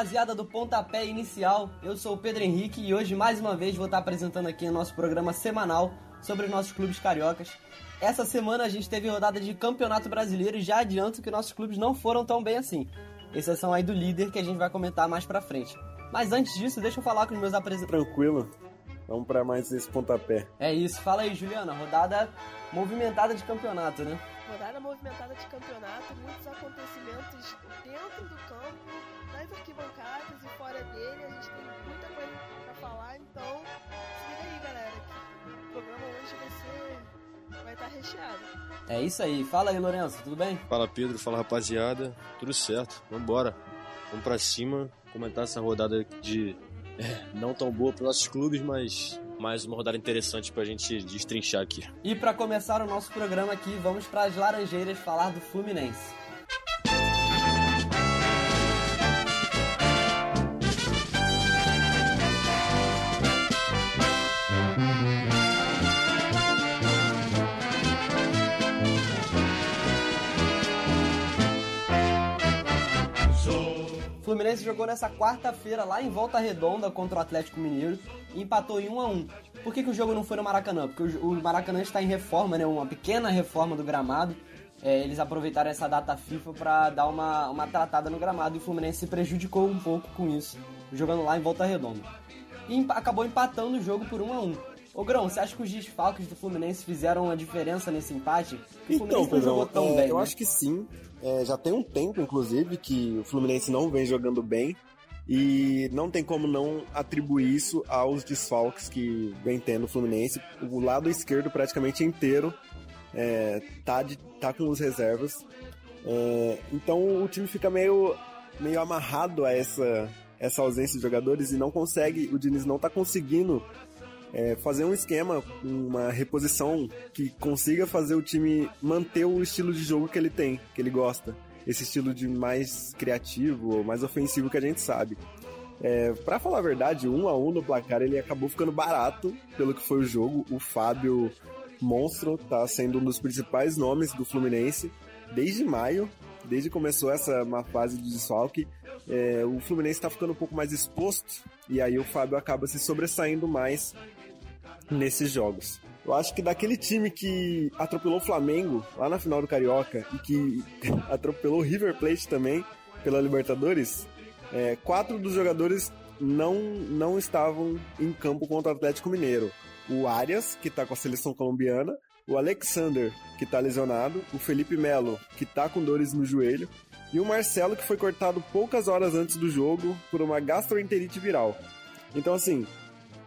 rapaziada do Pontapé Inicial. Eu sou o Pedro Henrique e hoje mais uma vez vou estar apresentando aqui o nosso programa semanal sobre os nossos clubes cariocas. Essa semana a gente teve rodada de Campeonato Brasileiro e já adianto que nossos clubes não foram tão bem assim. Exceção aí do líder que a gente vai comentar mais pra frente. Mas antes disso, deixa eu falar com os meus apresentadores. Tranquilo. Vamos para mais esse pontapé. É isso, fala aí, Juliana. Rodada movimentada de campeonato, né? Rodada movimentada de campeonato, muitos acontecimentos dentro do campo, nas arquibancadas e fora dele. A gente tem muita coisa pra falar, então se liga aí, galera. O programa hoje vai ser. vai estar recheado. É isso aí. Fala aí, Lourenço, tudo bem? Fala, Pedro. Fala, rapaziada. Tudo certo. Vambora. Vamos pra cima. Comentar essa rodada de. É, não tão boa para nossos clubes, mas mais uma rodada interessante pra gente destrinchar aqui. E para começar o nosso programa aqui, vamos para as Laranjeiras falar do Fluminense. Fluminense jogou nessa quarta-feira lá em Volta Redonda contra o Atlético Mineiro e empatou em 1 a 1 Por que, que o jogo não foi no Maracanã? Porque o, Maracanã está em reforma, né? Uma pequena reforma do gramado. É, eles aproveitaram essa data FIFA para dar uma, uma tratada no gramado e o Fluminense se prejudicou um pouco com isso, jogando lá em Volta Redonda. E acabou empatando o jogo por 1 a 1 Ô Grão, você acha que os desfalques do Fluminense fizeram a diferença nesse empate? O então, Pedro, jogou tão é, bem. Eu né? acho que sim. É, já tem um tempo, inclusive, que o Fluminense não vem jogando bem. E não tem como não atribuir isso aos desfalques que vem tendo o Fluminense. O lado esquerdo praticamente inteiro é, tá, de, tá com os reservas. É, então o time fica meio, meio amarrado a essa, essa ausência de jogadores e não consegue, o Diniz não tá conseguindo é, fazer um esquema, uma reposição que consiga fazer o time manter o estilo de jogo que ele tem, que ele gosta. Esse estilo de mais criativo, mais ofensivo que a gente sabe. É, para falar a verdade, um a um no placar ele acabou ficando barato pelo que foi o jogo. O Fábio Monstro tá sendo um dos principais nomes do Fluminense desde maio, desde que começou essa uma fase de desfalque. É, o Fluminense está ficando um pouco mais exposto e aí o Fábio acaba se sobressaindo mais nesses jogos. Eu acho que daquele time que atropelou o Flamengo lá na final do Carioca e que atropelou o River Plate também pela Libertadores, é, quatro dos jogadores não, não estavam em campo contra o Atlético Mineiro. O Arias, que está com a seleção colombiana, o Alexander, que está lesionado, o Felipe Melo, que está com dores no joelho, e o Marcelo, que foi cortado poucas horas antes do jogo por uma gastroenterite viral. Então, assim,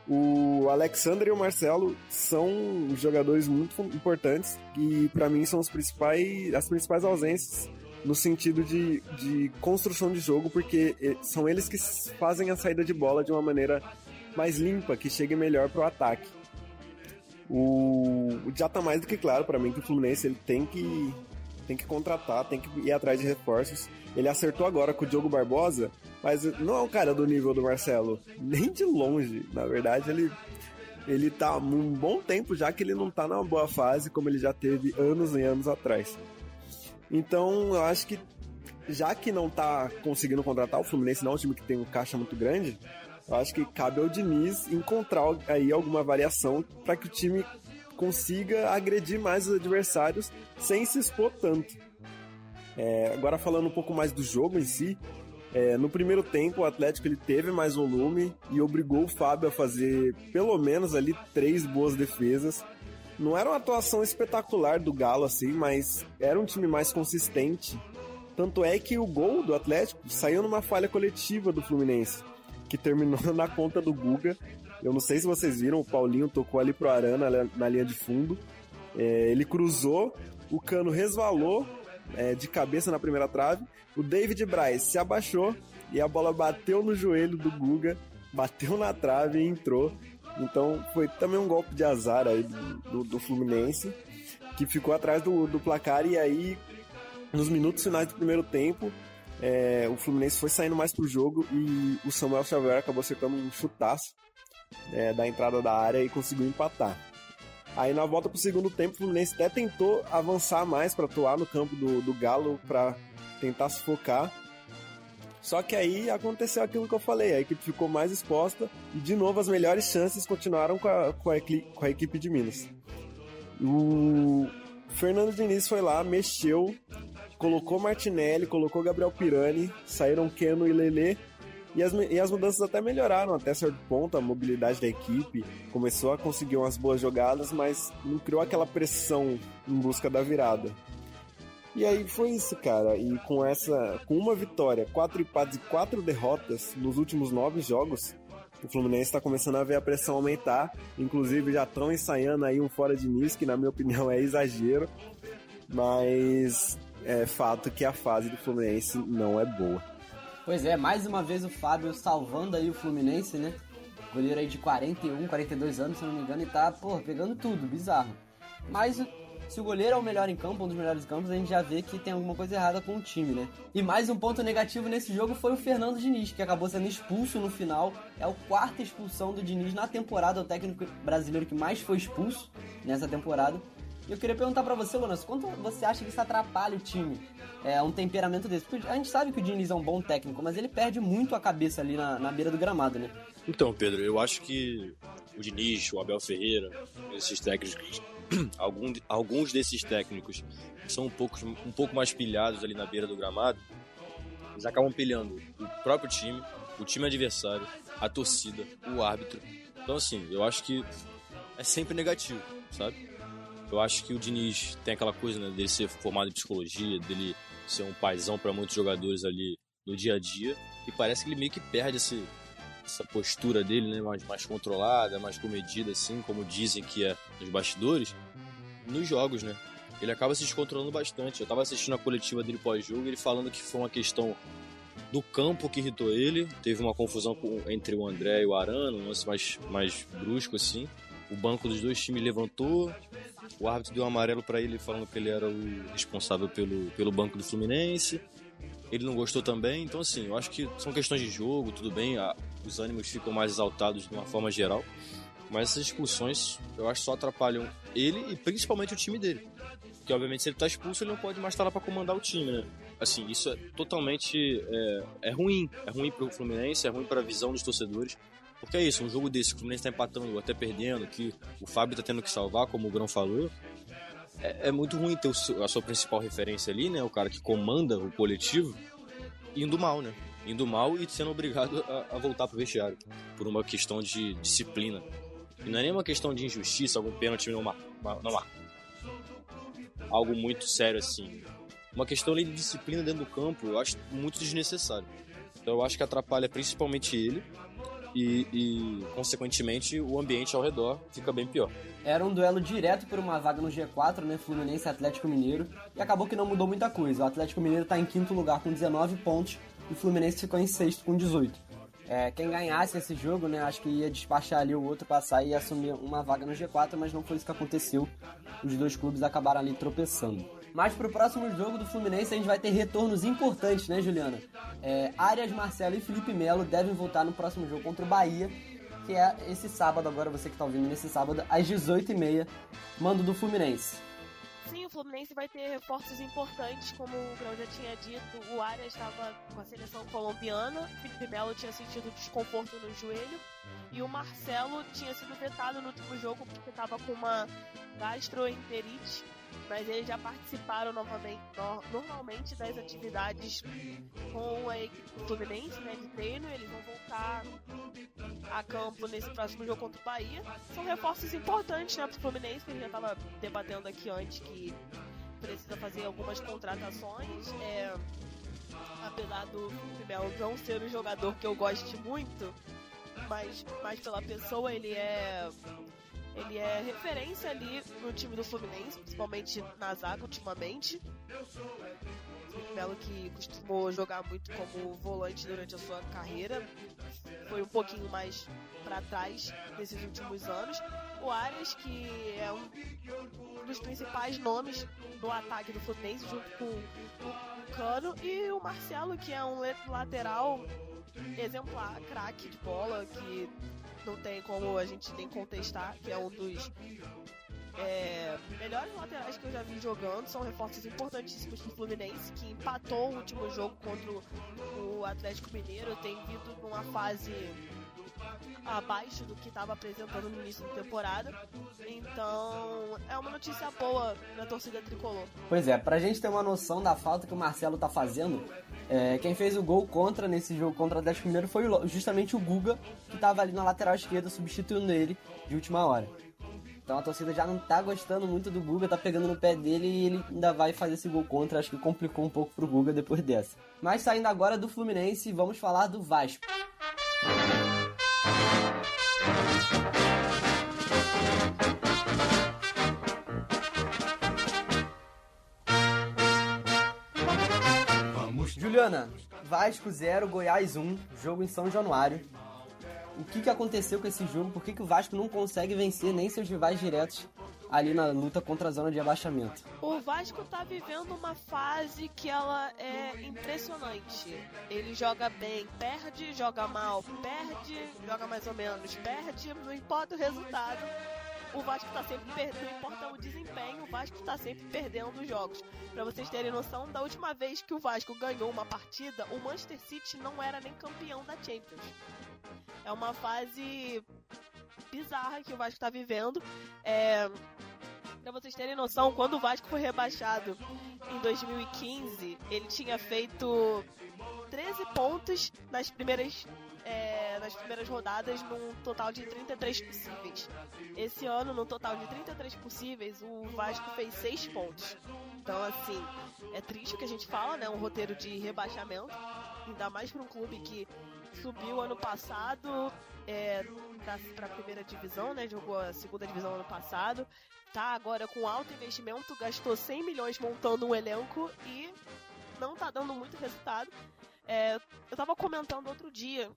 o Alexander e o Marcelo são jogadores muito importantes e para mim são os principais, as principais ausências no sentido de, de construção de jogo, porque são eles que fazem a saída de bola de uma maneira mais limpa, que chegue melhor para o ataque. O, já tá mais do que claro para mim que o Fluminense ele tem que tem que contratar, tem que ir atrás de reforços. Ele acertou agora com o Diogo Barbosa, mas não é um cara do nível do Marcelo, nem de longe. Na verdade, ele ele tá um bom tempo já que ele não tá numa boa fase como ele já teve anos e anos atrás. Então, eu acho que já que não tá conseguindo contratar o Fluminense, não é um time que tem um caixa muito grande, eu acho que cabe ao Diniz encontrar aí alguma variação para que o time consiga agredir mais os adversários sem se expor tanto. É, agora falando um pouco mais do jogo em si, é, no primeiro tempo o Atlético ele teve mais volume e obrigou o Fábio a fazer pelo menos ali três boas defesas. Não era uma atuação espetacular do Galo assim, mas era um time mais consistente. Tanto é que o gol do Atlético saiu numa falha coletiva do Fluminense, que terminou na conta do Guga eu não sei se vocês viram, o Paulinho tocou ali pro Arana na linha de fundo. É, ele cruzou, o cano resvalou é, de cabeça na primeira trave. O David Braz se abaixou e a bola bateu no joelho do Guga, bateu na trave e entrou. Então foi também um golpe de azar aí do, do, do Fluminense, que ficou atrás do, do placar e aí nos minutos finais do primeiro tempo é, o Fluminense foi saindo mais pro jogo e o Samuel Xavier acabou acertando um chutaço é, da entrada da área e conseguiu empatar. Aí na volta pro segundo tempo, o Fluminense até tentou avançar mais para atuar no campo do, do Galo para tentar sufocar. Só que aí aconteceu aquilo que eu falei, a equipe ficou mais exposta e de novo as melhores chances continuaram com a, com a, com a equipe de Minas. O Fernando Diniz foi lá, mexeu, colocou Martinelli, colocou Gabriel Pirani, saíram Keno e Lele e as, e as mudanças até melhoraram até certo ponto, a mobilidade da equipe começou a conseguir umas boas jogadas, mas não criou aquela pressão em busca da virada. E aí foi isso, cara. E com essa, com uma vitória, quatro empates e quatro derrotas nos últimos nove jogos, o Fluminense está começando a ver a pressão aumentar. Inclusive já estão ensaiando aí um fora de Nice, que na minha opinião é exagero. Mas é fato que a fase do Fluminense não é boa. Pois é, mais uma vez o Fábio salvando aí o Fluminense, né? Goleiro aí de 41, 42 anos, se não me engano, e tá, pô, pegando tudo, bizarro. Mas se o goleiro é o melhor em campo, um dos melhores campos, a gente já vê que tem alguma coisa errada com o time, né? E mais um ponto negativo nesse jogo foi o Fernando Diniz, que acabou sendo expulso no final. É a quarta expulsão do Diniz na temporada, o técnico brasileiro que mais foi expulso nessa temporada. Eu queria perguntar para você, Lonas, quanto você acha que isso atrapalha o time? É um temperamento desse? Porque a gente sabe que o Diniz é um bom técnico, mas ele perde muito a cabeça ali na, na beira do gramado, né? Então, Pedro, eu acho que o Diniz, o Abel Ferreira, esses técnicos algum, alguns desses técnicos são um pouco, um pouco mais pilhados ali na beira do gramado, eles acabam pilhando o próprio time, o time adversário, a torcida, o árbitro. Então, assim, eu acho que é sempre negativo, sabe? Eu acho que o Diniz tem aquela coisa né, dele ser formado em psicologia, dele ser um paizão para muitos jogadores ali no dia a dia, e parece que ele meio que perde esse, essa postura dele, né, mais, mais controlada, mais comedida, assim, como dizem que é nos bastidores, nos jogos, né? Ele acaba se descontrolando bastante. Eu tava assistindo a coletiva dele pós-jogo, ele falando que foi uma questão do campo que irritou ele. Teve uma confusão com, entre o André e o Arano, um lance mais, mais brusco, assim. O banco dos dois times levantou, o árbitro deu um amarelo para ele, falando que ele era o responsável pelo, pelo banco do Fluminense ele não gostou também. Então, assim, eu acho que são questões de jogo, tudo bem, a, os ânimos ficam mais exaltados de uma forma geral. Mas essas expulsões, eu acho só atrapalham ele e principalmente o time dele. Porque, obviamente, se ele tá expulso, ele não pode mais estar lá para comandar o time, né? Assim, isso é totalmente é, é ruim. É ruim pro Fluminense, é ruim para a visão dos torcedores. Porque é isso, um jogo desse, que o Fluminense tá empatando ou até perdendo, que o Fábio tá tendo que salvar, como o Grão falou, é, é muito ruim ter o, a sua principal referência ali, né? O cara que comanda o coletivo, indo mal, né? Indo mal e sendo obrigado a, a voltar pro vestiário por uma questão de disciplina. E não é nem uma questão de injustiça, algum pênalti não marcar. Não. Algo muito sério assim. Uma questão de disciplina dentro do campo, eu acho muito desnecessário. Então eu acho que atrapalha principalmente ele e, e, consequentemente, o ambiente ao redor fica bem pior. Era um duelo direto por uma vaga no G4, né? Fluminense e Atlético Mineiro. E acabou que não mudou muita coisa. O Atlético Mineiro está em quinto lugar com 19 pontos e o Fluminense ficou em sexto com 18. É, quem ganhasse esse jogo, né, acho que ia despachar ali o outro, passar e assumir uma vaga no G4, mas não foi isso que aconteceu. Os dois clubes acabaram ali tropeçando. Mas pro próximo jogo do Fluminense a gente vai ter retornos importantes, né, Juliana? É, Arias, Marcelo e Felipe Melo devem voltar no próximo jogo contra o Bahia, que é esse sábado, agora você que tá ouvindo nesse sábado, às 18h30, mando do Fluminense. Sim, o Fluminense vai ter reforços importantes, como o Grão já tinha dito, o Arias estava com a seleção colombiana, o Felipe Melo tinha sentido desconforto no joelho, e o Marcelo tinha sido vetado no último jogo porque estava com uma gastroenterite mas eles já participaram novamente, no, normalmente das atividades com a equipe Fluminense, né, de treino, eles vão voltar a campo nesse próximo jogo contra o Bahia. São reforços importantes, né, pro Fluminense, que a gente já estava debatendo aqui antes que precisa fazer algumas contratações. É, apesar do Melo não ser um jogador que eu goste muito, mas, mas pela pessoa ele é ele é referência ali no time do Fluminense, principalmente na zaga ultimamente. Melo que costumou jogar muito como volante durante a sua carreira, foi um pouquinho mais para trás nesses últimos anos. O Arias, que é um dos principais nomes do ataque do Fluminense, junto com o Cano, e o Marcelo, que é um lateral exemplar, craque de bola, que não tem como a gente nem contestar, que é um dos é, melhores laterais que eu já vi jogando, são reforços importantíssimos do Fluminense, que empatou o último jogo contra o Atlético Mineiro, tem vindo numa fase abaixo do que estava apresentando no início da temporada. Então, é uma notícia boa na torcida tricolor. Pois é, pra gente ter uma noção da falta que o Marcelo tá fazendo, é, quem fez o gol contra nesse jogo contra o Atlético Mineiro foi justamente o Guga, que tava ali na lateral esquerda substituindo ele de última hora. Então a torcida já não tá gostando muito do Guga, tá pegando no pé dele e ele ainda vai fazer esse gol contra. Acho que complicou um pouco pro Guga depois dessa. Mas saindo agora do Fluminense, vamos falar do Vasco. Juliana, Vasco 0, Goiás 1, jogo em São Januário. O que, que aconteceu com esse jogo? Por que, que o Vasco não consegue vencer nem seus rivais diretos ali na luta contra a zona de abaixamento? O Vasco tá vivendo uma fase que ela é impressionante. Ele joga bem, perde, joga mal, perde, joga mais ou menos, perde, não importa o resultado o Vasco está sempre perdendo, não importa o desempenho, o Vasco está sempre perdendo os jogos. Para vocês terem noção, da última vez que o Vasco ganhou uma partida, o Manchester City não era nem campeão da Champions. É uma fase bizarra que o Vasco está vivendo. É... Pra vocês terem noção, quando o Vasco foi rebaixado em 2015, ele tinha feito 13 pontos nas primeiras é, nas primeiras rodadas num total de 33 possíveis. Esse ano, no total de 33 possíveis, o Vasco fez 6 pontos. Então, assim, é triste o que a gente fala, né? Um roteiro de rebaixamento, ainda mais para um clube que subiu ano passado é, para a primeira divisão, né? Jogou a segunda divisão ano passado. Tá agora com alto investimento, gastou 100 milhões montando um elenco e não tá dando muito resultado. É, eu tava comentando outro dia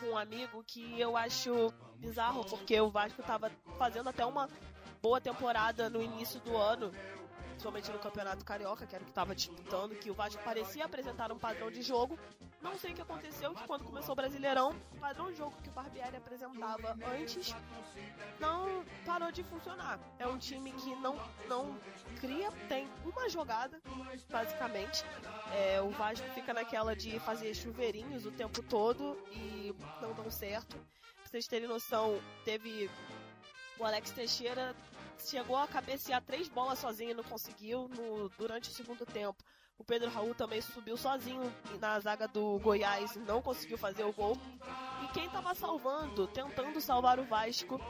com um amigo que eu acho bizarro, porque o Vasco tava fazendo até uma boa temporada no início do ano, principalmente no Campeonato Carioca, que era o que estava disputando, que o Vasco parecia apresentar um padrão de jogo. Não sei o que aconteceu, que quando começou o Brasileirão, o padrão de jogo que o Barbieri apresentava antes não parou de funcionar. É um time que não, não cria, tem uma jogada, basicamente. É, o Vasco fica naquela de fazer chuveirinhos o tempo todo e não dão certo. Pra vocês terem noção, teve o Alex Teixeira chegou a cabecear três bolas sozinho e não conseguiu no, durante o segundo tempo. O Pedro Raul também subiu sozinho na zaga do Goiás e não conseguiu fazer o gol. E quem estava salvando, tentando salvar o Vasco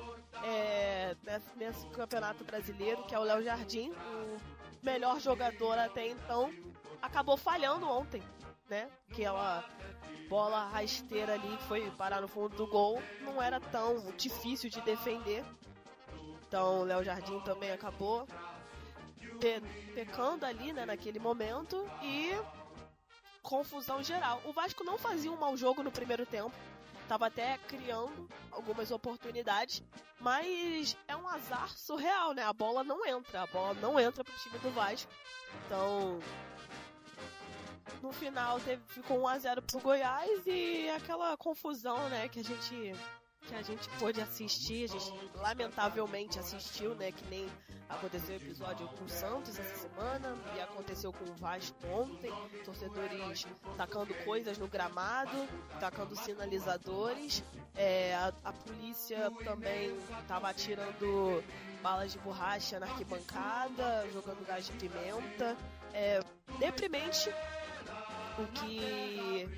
é, nesse, nesse, campeonato brasileiro, que é o Léo Jardim, o melhor jogador até então, acabou falhando ontem, né? Aquela bola rasteira ali que foi parar no fundo do gol não era tão difícil de defender. Então o Léo Jardim também acabou pe pecando ali, né, naquele momento e confusão geral. O Vasco não fazia um mau jogo no primeiro tempo. Tava até criando algumas oportunidades, mas é um azar surreal, né? A bola não entra, a bola não entra pro time do Vasco. Então, no final teve, ficou 1 a 0 pro Goiás e aquela confusão, né, que a gente que a gente pôde assistir, a gente lamentavelmente assistiu, né? Que nem aconteceu o episódio com o Santos essa semana e aconteceu com o Vasco ontem, torcedores tacando coisas no gramado, tacando sinalizadores, é, a, a, polícia também estava atirando balas de borracha na arquibancada, jogando gás de pimenta, é, deprimente o que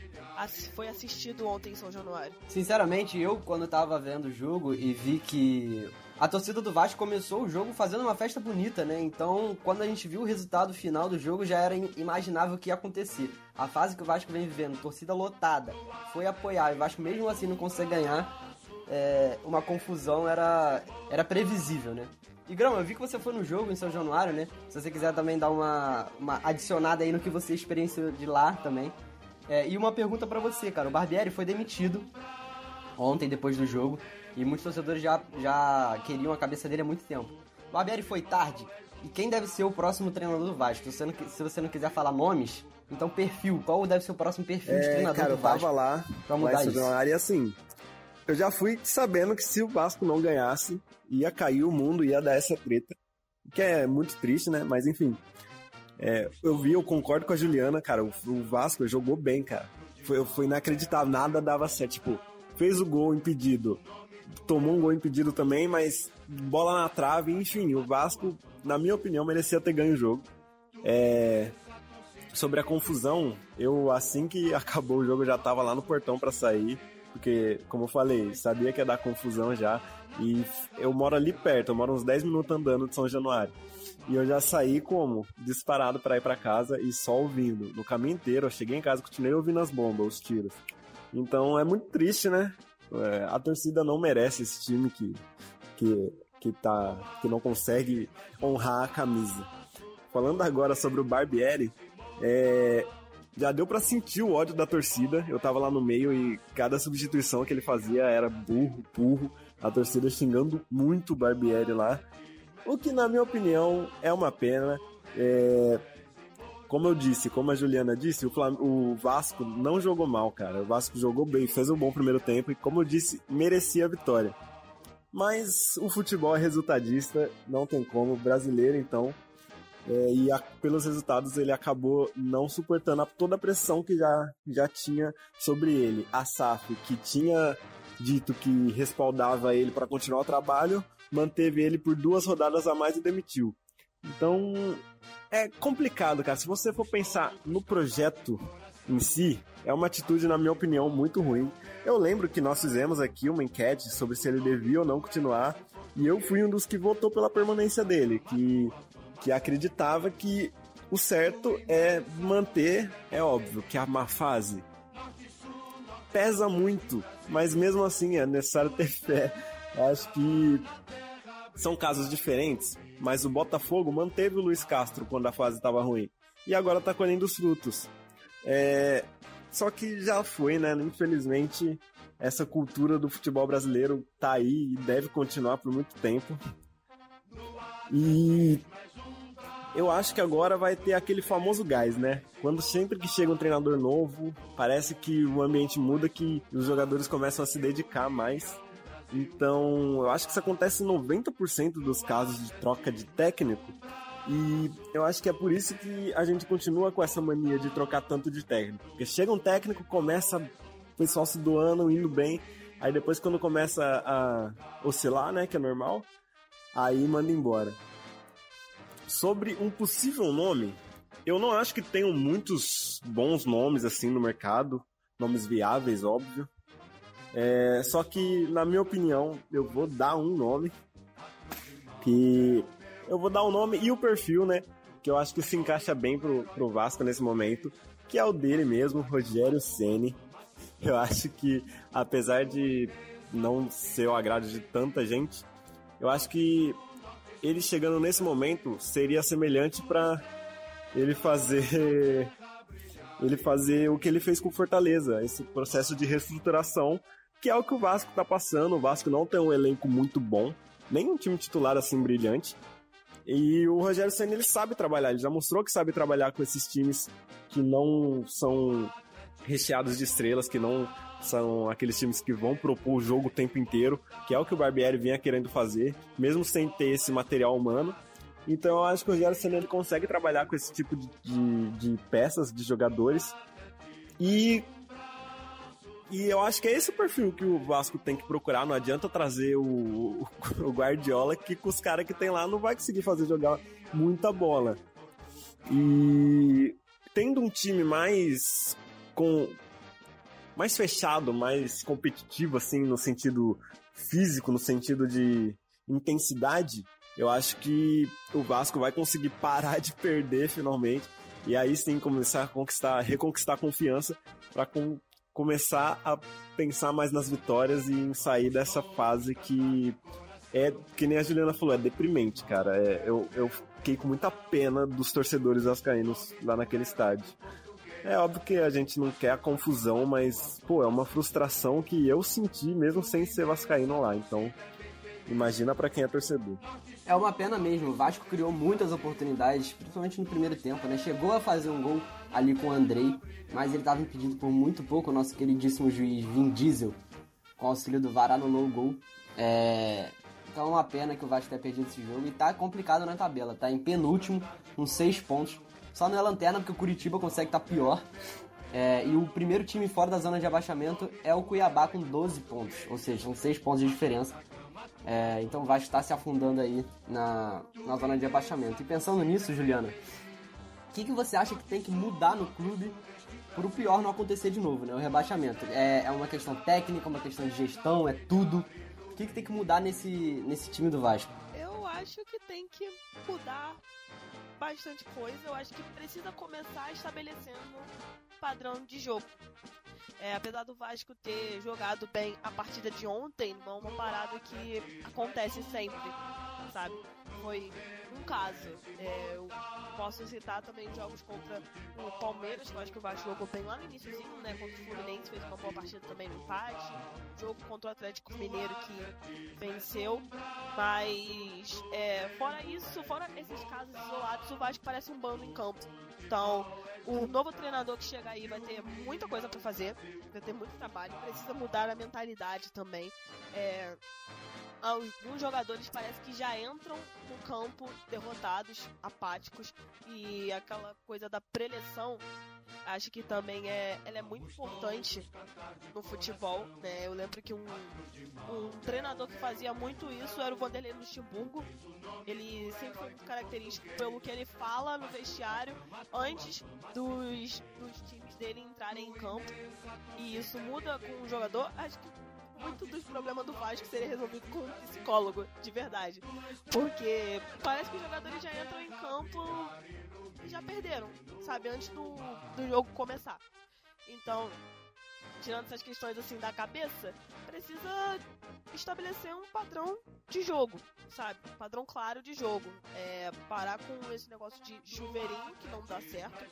foi assistido ontem em São Januário? Sinceramente, eu quando tava vendo o jogo e vi que a torcida do Vasco começou o jogo fazendo uma festa bonita, né? Então, quando a gente viu o resultado final do jogo, já era imaginável o que ia acontecer. A fase que o Vasco vem vivendo, torcida lotada, foi apoiar e o Vasco mesmo assim não consegue ganhar, é, uma confusão era, era previsível, né? E Grão, eu vi que você foi no jogo em São Januário, né? Se você quiser também dar uma, uma adicionada aí no que você experienciou de lá também. É, e uma pergunta para você, cara. O Barbieri foi demitido ontem, depois do jogo, e muitos torcedores já, já queriam a cabeça dele há muito tempo. O Barbieri foi tarde, e quem deve ser o próximo treinador do Vasco? Se você não, se você não quiser falar nomes, então perfil. Qual deve ser o próximo perfil é, de treinador cara, do Vasco? Cara, eu tava lá, pra mudar isso. Januário, e assim, eu já fui sabendo que se o Vasco não ganhasse, ia cair o mundo, ia dar essa treta. Que é muito triste, né? Mas enfim. É, eu vi, eu concordo com a Juliana, cara. O, o Vasco jogou bem, cara. Foi, foi inacreditável, nada dava certo. Tipo, fez o gol impedido, tomou um gol impedido também, mas bola na trave, enfim, o Vasco, na minha opinião, merecia ter ganho o jogo. É... Sobre a confusão, eu assim que acabou o jogo já tava lá no portão para sair, porque, como eu falei, sabia que ia dar confusão já. E eu moro ali perto, eu moro uns 10 minutos andando de São Januário. E eu já saí como? Disparado para ir para casa e só ouvindo. No caminho inteiro, eu cheguei em casa continuei ouvindo as bombas, os tiros. Então é muito triste, né? É, a torcida não merece esse time que, que, que, tá, que não consegue honrar a camisa. Falando agora sobre o Barbieri, é, já deu para sentir o ódio da torcida. Eu tava lá no meio e cada substituição que ele fazia era burro, burro. A torcida xingando muito o Barbieri lá. O que, na minha opinião, é uma pena. É... Como eu disse, como a Juliana disse, o, Flam... o Vasco não jogou mal, cara. O Vasco jogou bem, fez um bom primeiro tempo e, como eu disse, merecia a vitória. Mas o futebol é resultadista, não tem como. Brasileiro, então. É, e a, pelos resultados ele acabou não suportando a, toda a pressão que já, já tinha sobre ele. A SAF, que tinha dito que respaldava ele para continuar o trabalho, manteve ele por duas rodadas a mais e demitiu. Então, é complicado, cara. Se você for pensar no projeto em si, é uma atitude, na minha opinião, muito ruim. Eu lembro que nós fizemos aqui uma enquete sobre se ele devia ou não continuar, e eu fui um dos que votou pela permanência dele, que, que acreditava que o certo é manter, é óbvio, que a má fase pesa muito, mas mesmo assim é necessário ter fé. Acho que são casos diferentes, mas o Botafogo manteve o Luiz Castro quando a fase estava ruim. E agora está colhendo os frutos. É... Só que já foi, né? Infelizmente, essa cultura do futebol brasileiro tá aí e deve continuar por muito tempo. E eu acho que agora vai ter aquele famoso gás, né? Quando sempre que chega um treinador novo, parece que o ambiente muda, que os jogadores começam a se dedicar mais. Então, eu acho que isso acontece em 90% dos casos de troca de técnico. E eu acho que é por isso que a gente continua com essa mania de trocar tanto de técnico. Porque chega um técnico, começa o pessoal se doando, indo bem. Aí depois quando começa a oscilar, né, que é normal, aí manda embora. Sobre um possível nome, eu não acho que tenham muitos bons nomes assim no mercado, nomes viáveis, óbvio. É, só que, na minha opinião, eu vou dar um nome. Que. Eu vou dar o um nome e o perfil, né? Que eu acho que se encaixa bem pro, pro Vasco nesse momento. Que é o dele mesmo, Rogério Ceni. Eu acho que, apesar de não ser o agrado de tanta gente, eu acho que ele chegando nesse momento seria semelhante para ele fazer ele fazer o que ele fez com Fortaleza, esse processo de reestruturação que é o que o Vasco tá passando. O Vasco não tem um elenco muito bom, nem um time titular assim brilhante. E o Rogério Senna ele sabe trabalhar, ele já mostrou que sabe trabalhar com esses times que não são recheados de estrelas, que não são aqueles times que vão propor o jogo o tempo inteiro, que é o que o Barbieri vinha querendo fazer, mesmo sem ter esse material humano. Então eu acho que o Rogério Senna ele consegue trabalhar com esse tipo de, de, de peças, de jogadores, e e eu acho que é esse o perfil que o Vasco tem que procurar. Não adianta trazer o, o Guardiola, que com os caras que tem lá não vai conseguir fazer jogar muita bola. E tendo um time mais com mais fechado, mais competitivo assim no sentido físico, no sentido de intensidade, eu acho que o Vasco vai conseguir parar de perder finalmente e aí sim começar a conquistar, reconquistar a confiança para com, começar a pensar mais nas vitórias e em sair dessa fase que é, que nem a Juliana falou, é deprimente, cara. É, eu, eu fiquei com muita pena dos torcedores vascaínos lá naquele estádio. É óbvio que a gente não quer a confusão, mas, pô, é uma frustração que eu senti mesmo sem ser vascaíno lá. Então, imagina para quem é torcedor. É uma pena mesmo. O Vasco criou muitas oportunidades, principalmente no primeiro tempo, né? Chegou a fazer um gol ali com o Andrei, mas ele estava impedido por muito pouco, o nosso queridíssimo juiz Vin Diesel. com auxílio do VAR no gol. É... Então é uma pena que o Vasco tenha perdido esse jogo e tá complicado na tabela, tá em penúltimo, com 6 pontos. Só não é lanterna porque o Curitiba consegue estar tá pior. É, e o primeiro time fora da zona de abaixamento é o Cuiabá com 12 pontos, ou seja, são 6 pontos de diferença. É, então o Vasco está se afundando aí na, na zona de abaixamento. E pensando nisso, Juliana, o que, que você acha que tem que mudar no clube para o pior não acontecer de novo, né? O rebaixamento. É, é uma questão técnica, uma questão de gestão, é tudo. O que, que tem que mudar nesse, nesse time do Vasco? Eu acho que tem que mudar bastante coisa. Eu acho que precisa começar estabelecendo padrão de jogo. É, apesar do Vasco ter jogado bem a partida de ontem, não é uma parada que acontece sempre, sabe? Foi um caso. É, eu posso citar também jogos contra o Palmeiras, que eu acho que o Vasco jogou bem lá no iníciozinho, né? Contra o Fluminense, fez uma boa partida também no empate. Jogo contra o Atlético Mineiro que venceu. Mas, é, fora isso, fora esses casos isolados, o Vasco parece um bando em campo. Então, o novo treinador que chega aí vai ter muita coisa para fazer, vai ter muito trabalho, precisa mudar a mentalidade também. É, alguns jogadores parece que já entram no campo derrotados, apáticos e aquela coisa da preleção acho que também é, ela é muito importante no futebol, né? Eu lembro que um, um treinador que fazia muito isso era o Vanderlei Luxemburgo. Ele sempre foi muito característico pelo que ele fala no vestiário antes dos, dos times dele entrarem em campo. E isso muda com o jogador. Acho que muito dos problemas do Vasco seria resolvido com psicólogo, de verdade. Porque parece que os jogadores já entram em campo e já perderam, sabe, antes do, do jogo começar. Então, tirando essas questões assim da cabeça, precisa estabelecer um padrão de jogo, sabe? Um padrão claro de jogo. É, parar com esse negócio de chuveirinho que não dá certo.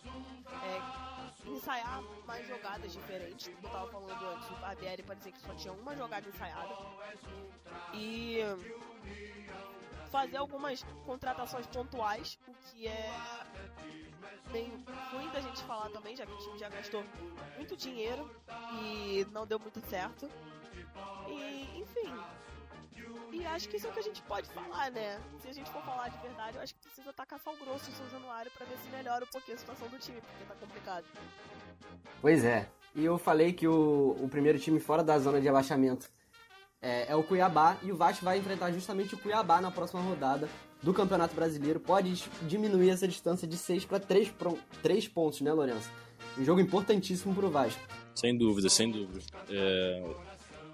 É, ensaiar mais jogadas diferentes. Como eu tava falando antes, o Barbieri parecia que só tinha uma jogada ensaiada. E fazer algumas contratações pontuais, o que é bem ruim da gente falar também, já que o time já gastou muito dinheiro e não deu muito certo. E, enfim. E acho que isso é o que a gente pode falar, né? Se a gente for falar de verdade, eu acho que precisa tacar sal grosso em São Januário para ver se melhora um pouquinho a situação do time, porque tá complicado. Pois é. E eu falei que o, o primeiro time fora da zona de abaixamento é, é, o Cuiabá e o Vasco vai enfrentar justamente o Cuiabá na próxima rodada do Campeonato Brasileiro. Pode diminuir essa distância de 6 para 3, 3 pontos, né, Lourenço? Um jogo importantíssimo para o Vasco. Sem dúvida, sem dúvida. É,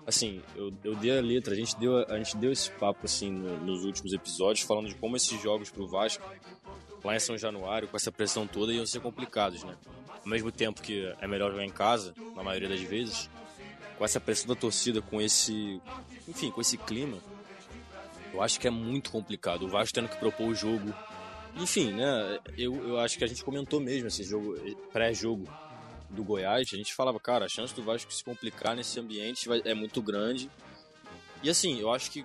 assim, eu, eu dei a letra, a gente deu, a gente deu esse papo assim no, nos últimos episódios, falando de como esses jogos para o Vasco, lá em São Januário, com essa pressão toda, iam ser complicados, né? Ao mesmo tempo que é melhor jogar em casa, na maioria das vezes, com essa pressão da torcida, com esse, enfim, com esse clima, eu acho que é muito complicado. O Vasco tendo que propor o jogo. Enfim, né? Eu, eu acho que a gente comentou mesmo esse jogo, pré-jogo do Goiás. A gente falava, cara, a chance do Vasco se complicar nesse ambiente é muito grande. E assim, eu acho que,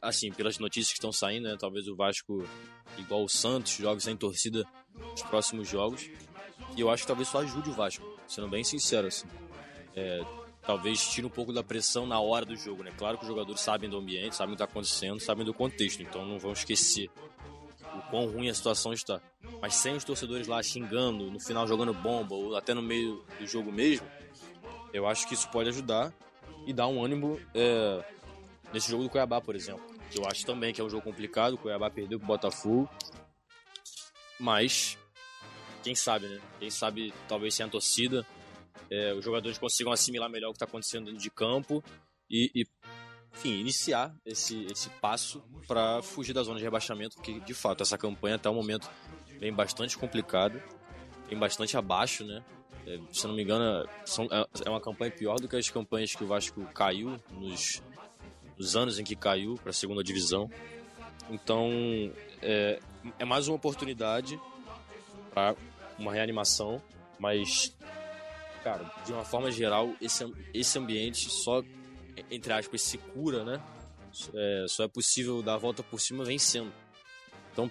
assim, pelas notícias que estão saindo, né? Talvez o Vasco, igual o Santos, jogue sem torcida nos próximos jogos. E eu acho que talvez só ajude o Vasco, sendo bem sincero, assim. É, talvez tire um pouco da pressão na hora do jogo, né? Claro que os jogadores sabem do ambiente, sabem o que está acontecendo, sabem do contexto, então não vão esquecer o quão ruim a situação está. Mas sem os torcedores lá xingando, no final jogando bomba, ou até no meio do jogo mesmo, eu acho que isso pode ajudar e dar um ânimo é, nesse jogo do Cuiabá, por exemplo. Eu acho também que é um jogo complicado, o Cuiabá perdeu pro Botafogo, mas quem sabe, né? Quem sabe talvez sem a torcida é, os jogadores consigam assimilar melhor o que está acontecendo dentro de campo e, e enfim, iniciar esse, esse passo para fugir da zona de rebaixamento, porque de fato essa campanha até o momento vem bastante complicada, vem bastante abaixo, né? É, se não me engano, são, é, é uma campanha pior do que as campanhas que o Vasco caiu nos, nos anos em que caiu para a segunda divisão. Então, é, é mais uma oportunidade para uma reanimação, mas cara, de uma forma geral, esse, esse ambiente só, entre aspas, se cura, né? É, só é possível dar a volta por cima vencendo. Então,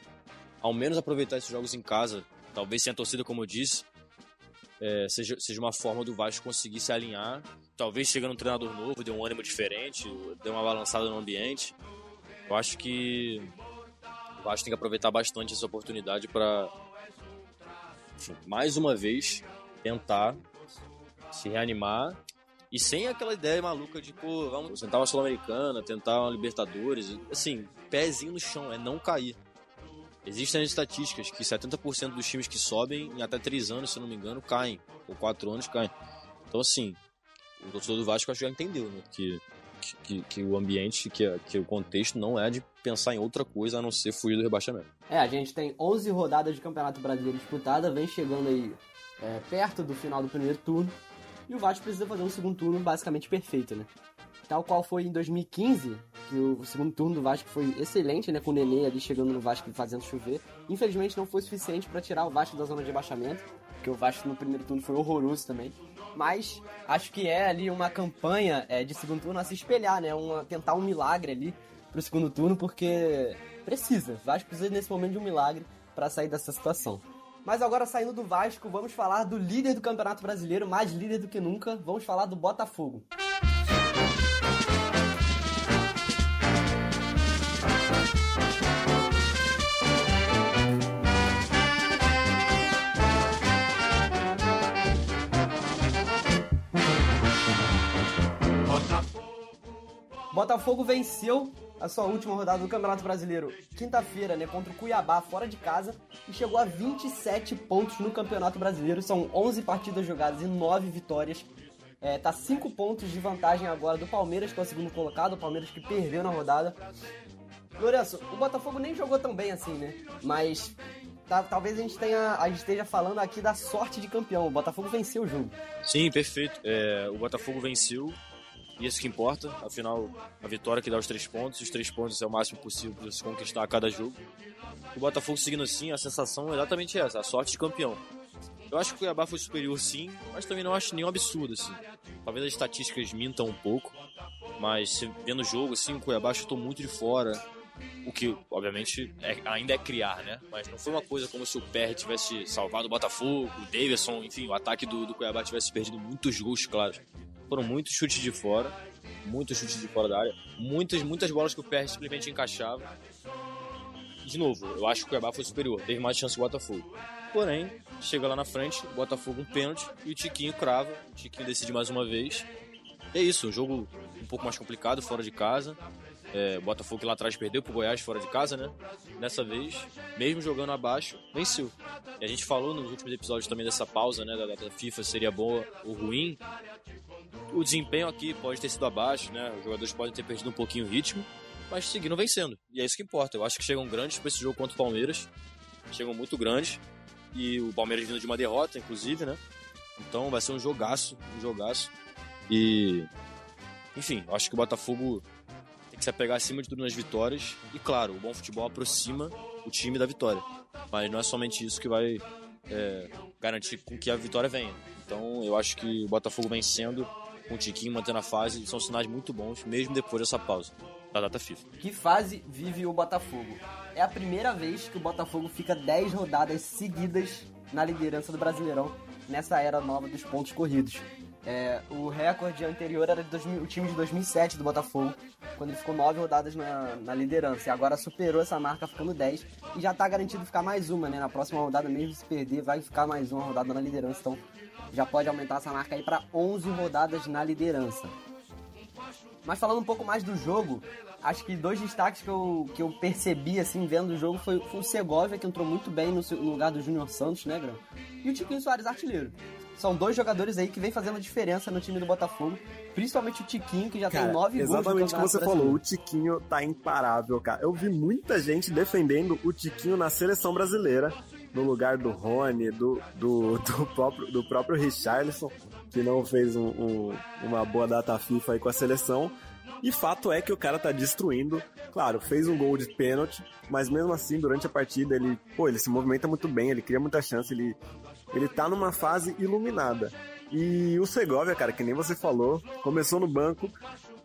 ao menos aproveitar esses jogos em casa, talvez sem a torcida, como eu disse, é, seja, seja uma forma do Vasco conseguir se alinhar. Talvez chegando um treinador novo, dê um ânimo diferente, dê uma balançada no ambiente. Eu acho que o Vasco tem que aproveitar bastante essa oportunidade para, mais uma vez, tentar se reanimar e sem aquela ideia maluca de, pô, vamos tentar uma Sul-Americana, tentar uma Libertadores. Assim, pezinho no chão, é não cair. Existem estatísticas que 70% dos times que sobem em até 3 anos, se não me engano, caem. Ou 4 anos caem. Então, assim, o torcedor do Vasco acho que já entendeu, né? Que, que, que o ambiente, que, que o contexto não é de pensar em outra coisa a não ser fugir do rebaixamento. É, a gente tem 11 rodadas de Campeonato Brasileiro disputada, vem chegando aí é, perto do final do primeiro turno. E o Vasco precisa fazer um segundo turno basicamente perfeito, né? Tal qual foi em 2015, que o segundo turno do Vasco foi excelente, né? Com o Nenê ali chegando no Vasco e fazendo chover. Infelizmente não foi suficiente para tirar o Vasco da zona de rebaixamento, porque o Vasco no primeiro turno foi horroroso também. Mas acho que é ali uma campanha é, de segundo turno a se espelhar, né? Uma, tentar um milagre ali pro segundo turno, porque precisa. O Vasco precisa nesse momento de um milagre para sair dessa situação. Mas agora saindo do Vasco, vamos falar do líder do Campeonato Brasileiro, mais líder do que nunca. Vamos falar do Botafogo. Botafogo venceu a sua última rodada do Campeonato Brasileiro, quinta-feira, né, contra o Cuiabá, fora de casa, e chegou a 27 pontos no Campeonato Brasileiro. São 11 partidas jogadas e 9 vitórias. É, tá 5 pontos de vantagem agora do Palmeiras, que é o segundo colocado, o Palmeiras que perdeu na rodada. Lourenço, o Botafogo nem jogou tão bem assim, né? Mas tá, talvez a gente, tenha, a gente esteja falando aqui da sorte de campeão. O Botafogo venceu o jogo. Sim, perfeito. É, o Botafogo venceu e isso que importa, afinal, a vitória que dá os três pontos, os três pontos é o máximo possível para se conquistar a cada jogo. O Botafogo seguindo assim, a sensação é exatamente essa, a sorte de campeão. Eu acho que o Cuiabá foi superior sim, mas também não acho nenhum absurdo assim. Talvez as estatísticas mintam um pouco, mas vendo o jogo assim, o Cuiabá chutou muito de fora, o que obviamente é, ainda é criar, né? Mas não foi uma coisa como se o PR tivesse salvado o Botafogo, o Davidson, enfim, o ataque do, do Cuiabá tivesse perdido muitos gols, claro. Foram muitos chutes de fora, muitos chutes de fora da área, muitas, muitas bolas que o PR simplesmente encaixava. De novo, eu acho que o Cuiabá foi superior, teve mais chance o Botafogo. Porém, chega lá na frente, o Botafogo um pênalti e o Tiquinho crava, o Tiquinho decide mais uma vez. E é isso, um jogo um pouco mais complicado, fora de casa. É, Botafogo que lá atrás perdeu pro Goiás fora de casa, né? Dessa vez, mesmo jogando abaixo, venceu. E a gente falou nos últimos episódios também dessa pausa, né? Da FIFA seria boa ou ruim o desempenho aqui pode ter sido abaixo, né? Os jogadores podem ter perdido um pouquinho o ritmo, mas seguiram vencendo. E é isso que importa. Eu acho que chegam grandes para esse jogo contra o Palmeiras. Chegam muito grandes. E o Palmeiras vindo de uma derrota, inclusive, né? Então vai ser um jogaço, um jogaço. E. Enfim, eu acho que o Botafogo tem que se apegar acima de tudo nas vitórias. E claro, o bom futebol aproxima o time da vitória. Mas não é somente isso que vai é, garantir com que a vitória venha. Então eu acho que o Botafogo vencendo com o Tiquinho mantendo a fase, são sinais muito bons, mesmo depois dessa pausa da data FIFA. Que fase vive o Botafogo? É a primeira vez que o Botafogo fica 10 rodadas seguidas na liderança do Brasileirão nessa era nova dos pontos corridos. É, o recorde anterior era o time de 2007 do Botafogo, quando ele ficou 9 rodadas na, na, liderança. E agora superou essa marca ficando 10 e já está garantido ficar mais uma, né? Na próxima rodada, mesmo se perder, vai ficar mais uma rodada na liderança. Então já pode aumentar essa marca aí para 11 rodadas na liderança. Mas falando um pouco mais do jogo, acho que dois destaques que eu, que eu percebi, assim, vendo o jogo foi, foi o Segovia, que entrou muito bem no, no lugar do Júnior Santos, né, Grão? E o Tiquinho Soares, artilheiro. São dois jogadores aí que vem fazendo diferença no time do Botafogo, principalmente o Tiquinho, que já cara, tem nove gols. Exatamente o que você falou, o Tiquinho tá imparável, cara. Eu vi muita gente defendendo o Tiquinho na seleção brasileira no lugar do Rony, do, do, do, próprio, do próprio Richarlison, que não fez um, um, uma boa data FIFA aí com a seleção. E fato é que o cara tá destruindo. Claro, fez um gol de pênalti, mas mesmo assim, durante a partida, ele, pô, ele se movimenta muito bem, ele cria muita chance, ele, ele tá numa fase iluminada. E o Segovia, cara, que nem você falou, começou no banco,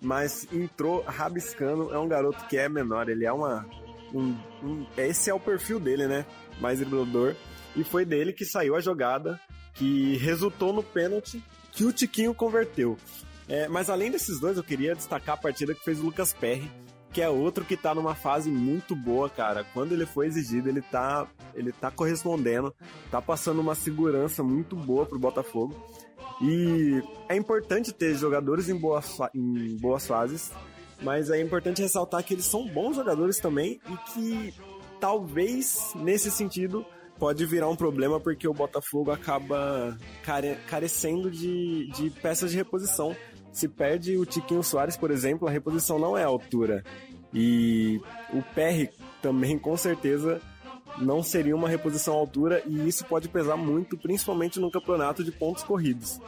mas entrou rabiscando. É um garoto que é menor, ele é uma. Um, um, esse é o perfil dele, né? Mais driblador. E foi dele que saiu a jogada que resultou no pênalti que o Tiquinho converteu. É, mas além desses dois, eu queria destacar a partida que fez o Lucas Perry, que é outro que tá numa fase muito boa, cara. Quando ele foi exigido, ele tá, ele tá correspondendo, tá passando uma segurança muito boa pro Botafogo. E é importante ter jogadores em boas, em boas fases, mas é importante ressaltar que eles são bons jogadores também e que talvez nesse sentido pode virar um problema porque o Botafogo acaba care carecendo de, de peças de reposição. Se perde o Tiquinho Soares, por exemplo, a reposição não é a altura. E o PR também, com certeza, não seria uma reposição à altura e isso pode pesar muito, principalmente no campeonato de pontos corridos.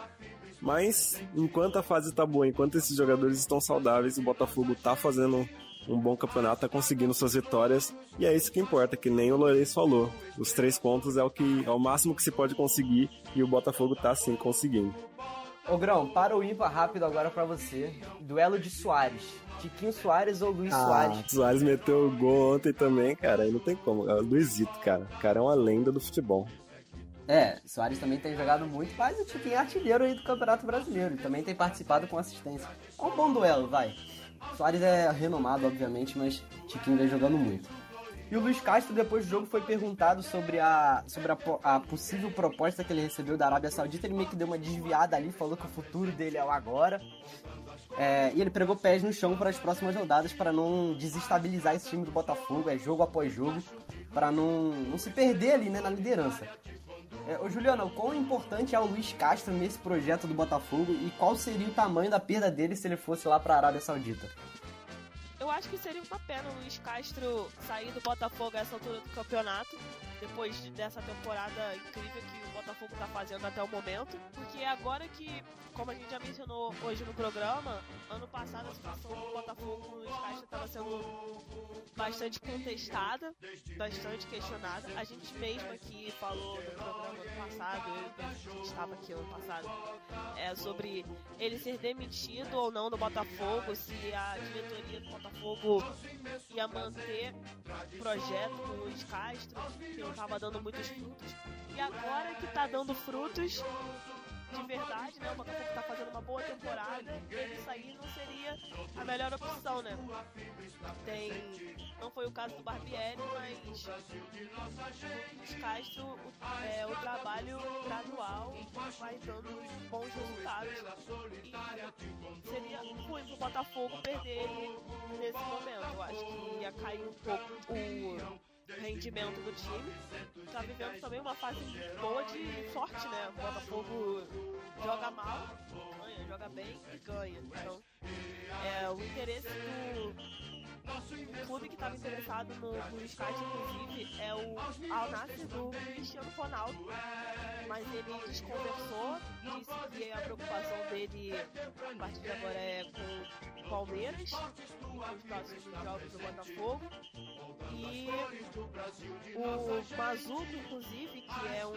Mas enquanto a fase está boa, enquanto esses jogadores estão saudáveis, o Botafogo está fazendo um bom campeonato, tá conseguindo suas vitórias, e é isso que importa, que nem o Lourenço falou. Os três pontos é o que é o máximo que se pode conseguir e o Botafogo tá sim conseguindo. Ô Grão, para o ímpar rápido agora para você. Duelo de Soares. Tiquinho Soares ou Luiz ah, Soares? Soares meteu o gol ontem também, cara. Aí não tem como. É o Luizito, cara. O cara é uma lenda do futebol. É, Soares também tem jogado muito, mas o Tiquinho é artilheiro aí do Campeonato Brasileiro. E também tem participado com assistência. É um bom duelo, vai. Soares é renomado, obviamente, mas Tiquinho vem jogando muito. E o Luiz Castro, depois do jogo, foi perguntado sobre, a, sobre a, a, possível proposta que ele recebeu da Arábia Saudita. Ele meio que deu uma desviada ali, falou que o futuro dele é o agora. É, e ele pregou pés no chão para as próximas rodadas para não desestabilizar esse time do Botafogo, é jogo após jogo, para não, não se perder ali né, na liderança. É, ô Juliana, o quão importante é o Luiz Castro nesse projeto do Botafogo e qual seria o tamanho da perda dele se ele fosse lá para a Arábia Saudita? Eu acho que seria uma pena o Luiz Castro sair do Botafogo a essa altura do campeonato, depois dessa temporada incrível que o Botafogo está fazendo até o momento, porque agora que, como a gente já mencionou hoje no programa, ano passado a situação do Botafogo no Castro estava sendo bastante contestada, bastante questionada. A gente mesmo aqui falou no programa ano passado, eu estava aqui ano passado, é, sobre ele ser demitido ou não do Botafogo, se a diretoria do Botafogo ia manter o projeto com o Luiz Castro, que não estava dando muitos frutos. E agora que está dando frutos, de verdade, né? O Botafogo tá fazendo uma boa temporada. Ele sair não seria a melhor opção, né? Tem. Não foi o caso do Barbieri, mas o Castro, é, o trabalho gradual vai dando bons resultados. E seria ruim pro Botafogo perder ele nesse momento. Eu acho que ia cair um pouco o rendimento do time. Tá vivendo também uma fase boa de sorte, né? O Botafogo joga mal, ganha, joga bem e ganha. Então, é, o interesse do o clube que estava interessado no, no Sky, inclusive, é o Al Nassr do Cristiano Ronaldo. Mas ele desconversou, disse que a preocupação dele a partir de agora é com o Palmeiras, os próximos jogos do Botafogo. E o Mazuco, inclusive, que é um.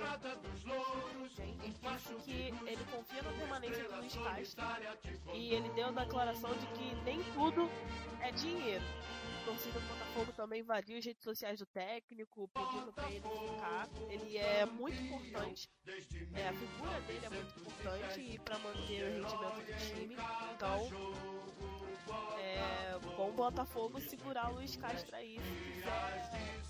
disse que ele confia na permanência do Luiz Castro. E ele deu a declaração de que nem tudo é dinheiro torcida do Botafogo também invadiu as redes sociais do técnico, pedindo para ele ficar. Ele é muito importante, é, a figura dele é muito importante para manter o rendimento do time. Então, é bom o Botafogo segurar o Luiz Castro aí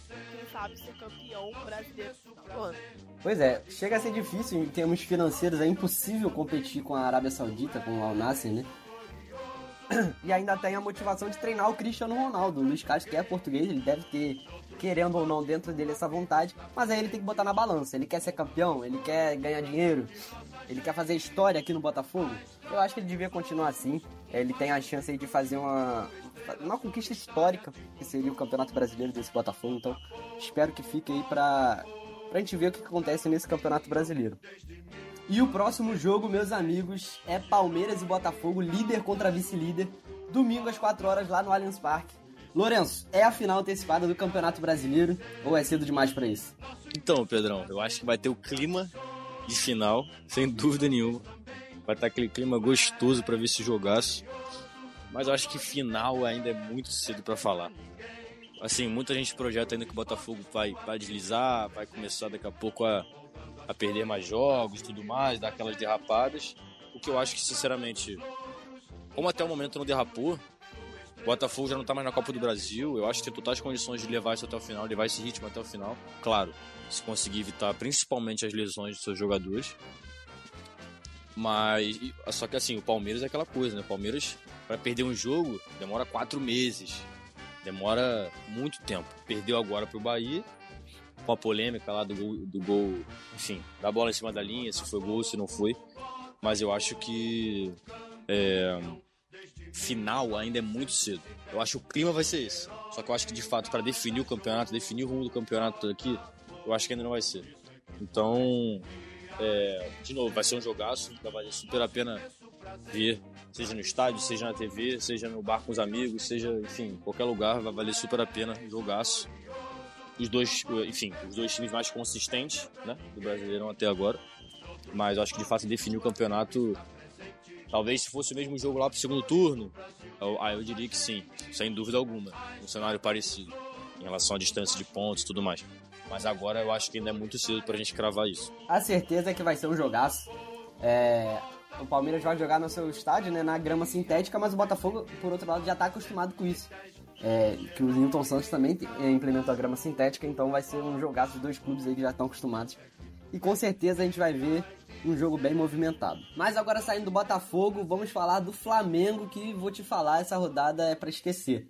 se quem sabe, ser campeão brasileiro ano. Pois é, chega a ser difícil em termos financeiros, é impossível competir com a Arábia Saudita, com o Al Nassr, né? e ainda tem a motivação de treinar o Cristiano Ronaldo. O Luiz Castro, que é português, ele deve ter, querendo ou não, dentro dele essa vontade, mas aí ele tem que botar na balança. Ele quer ser campeão, ele quer ganhar dinheiro, ele quer fazer história aqui no Botafogo. Eu acho que ele devia continuar assim. Ele tem a chance de fazer uma, uma conquista histórica, que seria o Campeonato Brasileiro desse Botafogo. Então, espero que fique aí pra, pra gente ver o que acontece nesse Campeonato Brasileiro. E o próximo jogo, meus amigos, é Palmeiras e Botafogo, líder contra vice-líder, domingo às 4 horas lá no Allianz Parque. Lourenço, é a final antecipada do Campeonato Brasileiro ou é cedo demais para isso? Então, Pedrão, eu acho que vai ter o clima de final, sem dúvida nenhuma. Vai estar aquele clima gostoso para ver esse jogaço. Mas eu acho que final ainda é muito cedo para falar. Assim, muita gente projeta ainda que o Botafogo vai, vai deslizar, vai começar daqui a pouco a a perder mais jogos tudo mais, dar aquelas derrapadas. O que eu acho que, sinceramente, como até o momento não derrapou, o Botafogo já não tá mais na Copa do Brasil. Eu acho que tem totais condições de levar isso até o final, levar esse ritmo até o final. Claro, se conseguir evitar principalmente as lesões dos seus jogadores. Mas, só que assim, o Palmeiras é aquela coisa, né? O Palmeiras, para perder um jogo, demora quatro meses. Demora muito tempo. Perdeu agora pro Bahia, com a polêmica lá do gol, do gol, enfim, da bola em cima da linha, se foi gol, se não foi. Mas eu acho que é, final ainda é muito cedo. Eu acho que o clima vai ser esse. Só que eu acho que de fato, para definir o campeonato, definir o rumo do campeonato aqui, eu acho que ainda não vai ser. Então, é, de novo, vai ser um jogaço, vai valer super a pena ver, seja no estádio, seja na TV, seja no bar com os amigos, seja, enfim, qualquer lugar, vai valer super a pena, jogaço. Os dois, enfim, os dois times mais consistentes, né, do Brasileirão até agora. Mas acho que de fato definir o campeonato Talvez se fosse o mesmo jogo lá pro segundo turno, aí eu diria que sim, sem dúvida alguma. Um cenário parecido em relação à distância de pontos e tudo mais. Mas agora eu acho que ainda é muito cedo pra gente cravar isso. A certeza é que vai ser um jogaço. É... O Palmeiras vai jogar no seu estádio, né, na grama sintética, mas o Botafogo, por outro lado, já tá acostumado com isso. É, que o Newton Santos também é, implementou a grama sintética, então vai ser um jogaço de dois clubes aí que já estão acostumados. E com certeza a gente vai ver um jogo bem movimentado. Mas agora saindo do Botafogo, vamos falar do Flamengo, que vou te falar, essa rodada é para esquecer.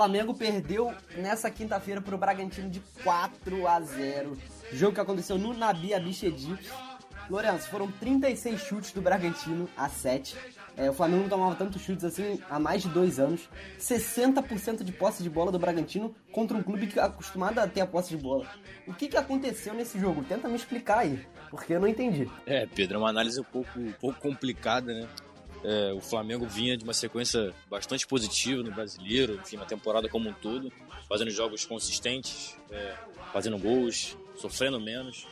Flamengo perdeu nessa quinta-feira para o Bragantino de 4 a 0 Jogo que aconteceu no Nabi Abichedi. Lourenço, foram 36 chutes do Bragantino a 7. É, o Flamengo não tomava tantos chutes assim há mais de dois anos. 60% de posse de bola do Bragantino contra um clube que é acostumado a ter a posse de bola. O que, que aconteceu nesse jogo? Tenta me explicar aí, porque eu não entendi. É, Pedro, é uma análise um pouco, um pouco complicada, né? É, o Flamengo vinha de uma sequência bastante positiva no brasileiro, enfim, uma temporada como um todo, fazendo jogos consistentes, é, fazendo gols, sofrendo menos.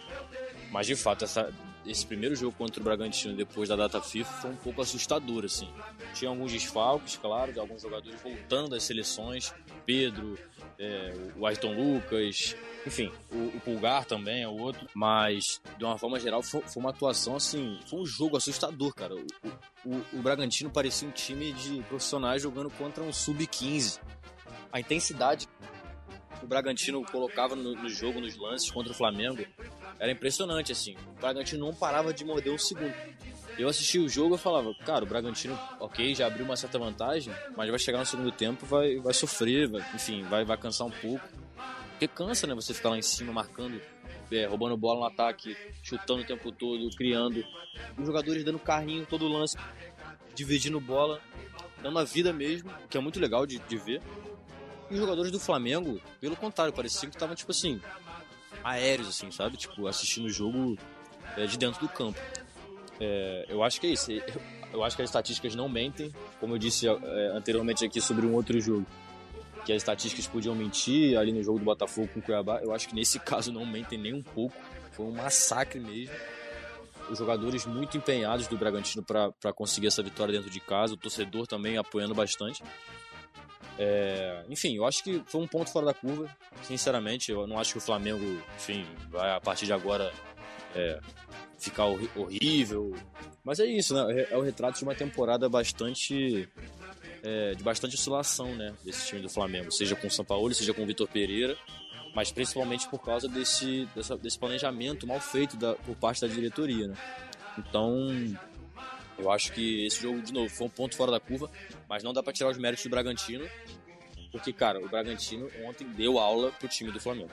Mas de fato, essa, esse primeiro jogo contra o Bragantino depois da data FIFA foi um pouco assustador, assim. Tinha alguns desfalques, claro, de alguns jogadores voltando das seleções. Pedro, é, o Ayrton Lucas, enfim, o, o, Pulgar também é outro. Mas, de uma forma geral, foi, foi uma atuação, assim, foi um jogo assustador, cara. O, o, o Bragantino parecia um time de profissionais jogando contra um sub-15. A intensidade o Bragantino colocava no, no, jogo, nos lances contra o Flamengo, era impressionante, assim. O Bragantino não parava de morder um segundo. Eu assisti o jogo e falava, cara, o Bragantino, ok, já abriu uma certa vantagem, mas vai chegar no segundo tempo, vai, vai sofrer, vai, enfim, vai, vai cansar um pouco. Porque cansa, né, você ficar lá em cima marcando, é, roubando bola no ataque, chutando o tempo todo, criando. Os jogadores dando carrinho todo lance, dividindo bola, dando a vida mesmo, que é muito legal de, de ver. E os jogadores do Flamengo, pelo contrário, pareciam que estavam, tipo assim, aéreos, assim, sabe? Tipo, assistindo o jogo é, de dentro do campo. É, eu acho que é isso. Eu acho que as estatísticas não mentem, como eu disse é, anteriormente aqui sobre um outro jogo. Que as estatísticas podiam mentir ali no jogo do Botafogo com o Cuiabá. Eu acho que nesse caso não mentem nem um pouco. Foi um massacre mesmo. Os jogadores muito empenhados do Bragantino para conseguir essa vitória dentro de casa. O torcedor também apoiando bastante. É, enfim, eu acho que foi um ponto fora da curva. Sinceramente, eu não acho que o Flamengo, enfim, vai a partir de agora é, ficar horrível. Mas é isso, né? É o retrato de uma temporada bastante. É, de bastante oscilação, né? Desse time do Flamengo, seja com o São Paulo, seja com o Vitor Pereira, mas principalmente por causa desse, desse planejamento mal feito da, por parte da diretoria, né? Então, eu acho que esse jogo, de novo, foi um ponto fora da curva, mas não dá para tirar os méritos do Bragantino, porque, cara, o Bragantino ontem deu aula pro time do Flamengo.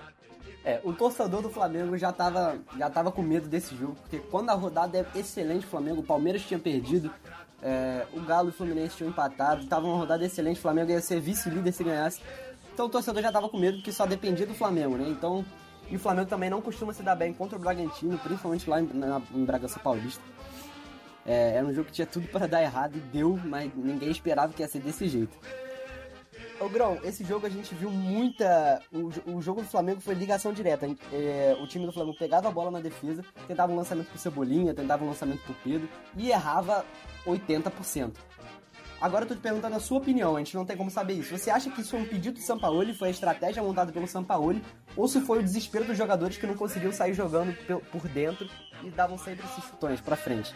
É, o torcedor do Flamengo já tava, já tava com medo desse jogo, porque quando a rodada é excelente, o Flamengo, o Palmeiras tinha perdido, é, o Galo e o Fluminense tinham empatado, tava uma rodada excelente, o Flamengo ia ser vice-líder se ganhasse. Então o torcedor já tava com medo, porque só dependia do Flamengo, né? Então, e o Flamengo também não costuma se dar bem contra o Bragantino, principalmente lá em, na, em Bragança Paulista. É, era um jogo que tinha tudo para dar errado e deu, mas ninguém esperava que ia ser desse jeito. Ô Grão, esse jogo a gente viu muita. O, o jogo do Flamengo foi ligação direta. É, o time do Flamengo pegava a bola na defesa, tentava um lançamento pro Cebolinha, tentava um lançamento pro Pedro e errava 80%. Agora eu tô te perguntando a sua opinião, a gente não tem como saber isso. Você acha que isso foi um pedido do Sampaoli, foi a estratégia montada pelo Sampaoli, ou se foi o desespero dos jogadores que não conseguiam sair jogando por dentro e davam sempre esses chutões pra frente?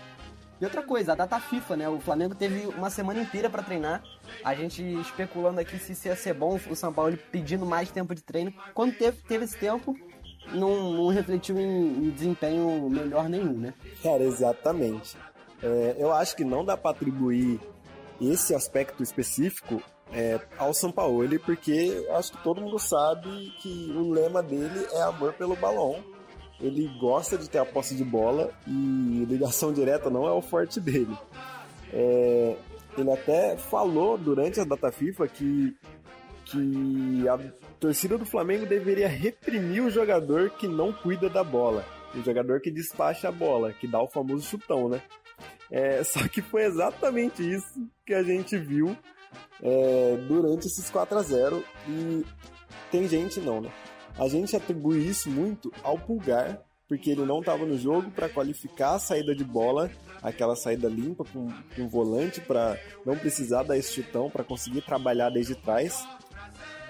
E outra coisa, a data FIFA, né? O Flamengo teve uma semana inteira para treinar. A gente especulando aqui se ia ser bom o São Paulo pedindo mais tempo de treino. Quando teve, teve esse tempo, não, não refletiu em, em, desempenho melhor nenhum, né? Cara, exatamente. É, eu acho que não dá para atribuir esse aspecto específico é, ao São Paulo, porque acho que todo mundo sabe que o lema dele é amor pelo balão ele gosta de ter a posse de bola e ligação direta não é o forte dele. É, ele até falou durante a data FIFA que, que a torcida do Flamengo deveria reprimir o jogador que não cuida da bola. O jogador que despacha a bola, que dá o famoso chutão, né? É, só que foi exatamente isso que a gente viu é, durante esses 4 a 0 e tem gente não, né? A gente atribui isso muito ao Pulgar, porque ele não estava no jogo para qualificar a saída de bola, aquela saída limpa com, com volante para não precisar dar esse chutão para conseguir trabalhar desde trás.